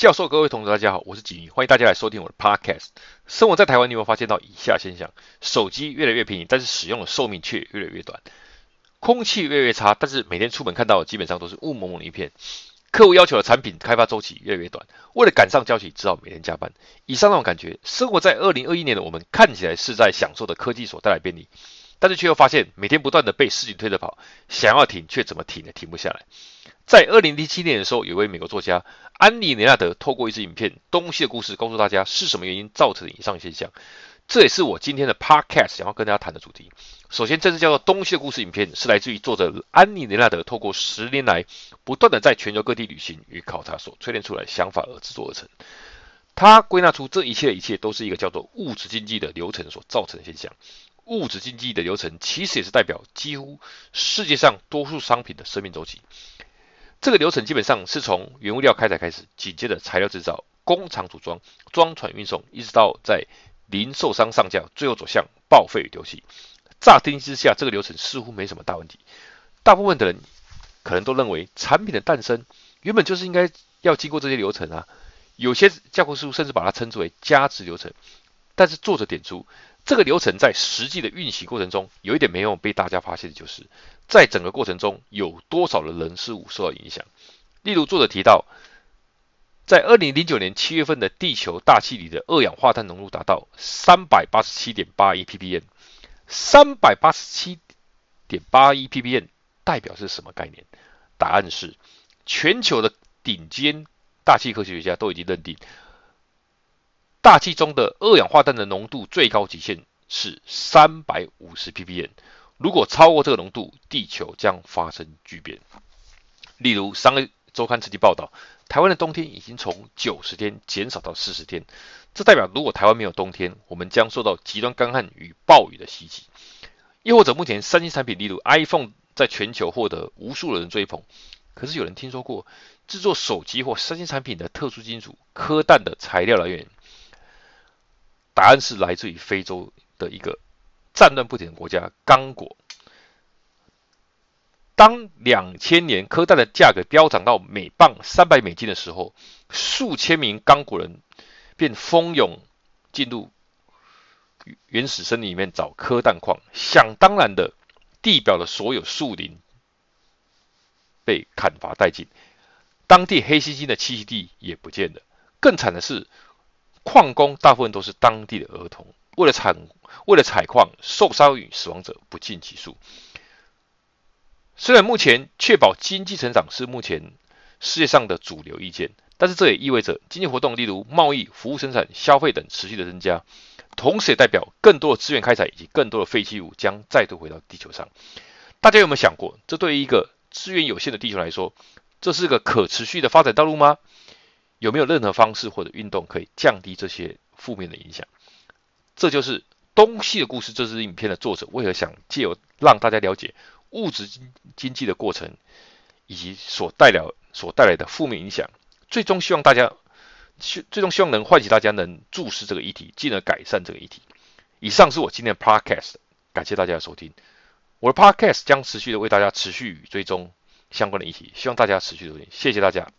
教授，各位同学，大家好，我是锦怡，欢迎大家来收听我的 Podcast。生活在台湾，你有没有发现到以下现象：手机越来越便宜，但是使用的寿命却越来越短；空气越来越差，但是每天出门看到的基本上都是雾蒙蒙的一片；客户要求的产品开发周期越来越短，为了赶上交期，只好每天加班。以上那种感觉，生活在二零二一年的我们，看起来是在享受的科技所带来便利。但是却又发现，每天不断的被事情推着跑，想要停却怎么停也停不下来。在二零零七年的时候，有位美国作家安妮·雷纳德透过一支影片《东西的故事》，告诉大家是什么原因造成的以上现象。这也是我今天的 Podcast 想要跟大家谈的主题。首先，这支叫做《东西的故事》影片是来自于作者安妮·雷纳德透过十年来不断的在全球各地旅行与考察所淬炼出来的想法而制作而成。他归纳出这一切的一切都是一个叫做物质经济的流程所造成的现象。物质经济的流程其实也是代表几乎世界上多数商品的生命周期。这个流程基本上是从原物料开采开始，紧接着材料制造、工厂组装、装船运送，一直到在零售商上架，最后走向报废与丢弃。乍听之下，这个流程似乎没什么大问题。大部分的人可能都认为，产品的诞生原本就是应该要经过这些流程啊。有些教科书甚至把它称之为加值流程。但是作者点出，这个流程在实际的运行过程中，有一点没有被大家发现的就是，在整个过程中有多少的人事物受到影响。例如，作者提到，在二零零九年七月份的地球大气里的二氧化碳浓度达到三百八十七点八一 ppm，三百八十七点八一 ppm 代表是什么概念？答案是，全球的顶尖大气科学家都已经认定。大气中的二氧化碳的浓度最高极限是三百五十 ppm，如果超过这个浓度，地球将发生巨变。例如，商业周刊曾经报道，台湾的冬天已经从九十天减少到四十天，这代表如果台湾没有冬天，我们将受到极端干旱与暴雨的袭击。又或者，目前三星产品，例如 iPhone，在全球获得无数人追捧，可是有人听说过制作手机或三星产品的特殊金属科氮的材料来源？答案是来自于非洲的一个战乱不停的国家——刚果。当两千年科氮的价格飙涨到每磅三百美金的时候，数千名刚果人便蜂拥进入原始森林里面找科氮矿。想当然的，地表的所有树林被砍伐殆尽，当地黑猩猩的栖息地也不见了。更惨的是。矿工大部分都是当地的儿童，为了采为了采矿，受伤与死亡者不计其数。虽然目前确保经济成长是目前世界上的主流意见，但是这也意味着经济活动，例如贸易、服务生产、消费等持续的增加，同时也代表更多的资源开采以及更多的废弃物将再度回到地球上。大家有没有想过，这对于一个资源有限的地球来说，这是个可持续的发展道路吗？有没有任何方式或者运动可以降低这些负面的影响？这就是东西的故事。这支影片的作者为何想借由让大家了解物质经经济的过程，以及所带了所带来的负面影响，最终希望大家，最最终希望能唤起大家能注视这个议题，进而改善这个议题。以上是我今天的 podcast，感谢大家的收听。我的 podcast 将持续的为大家持续与追踪相关的议题，希望大家持续收听，谢谢大家。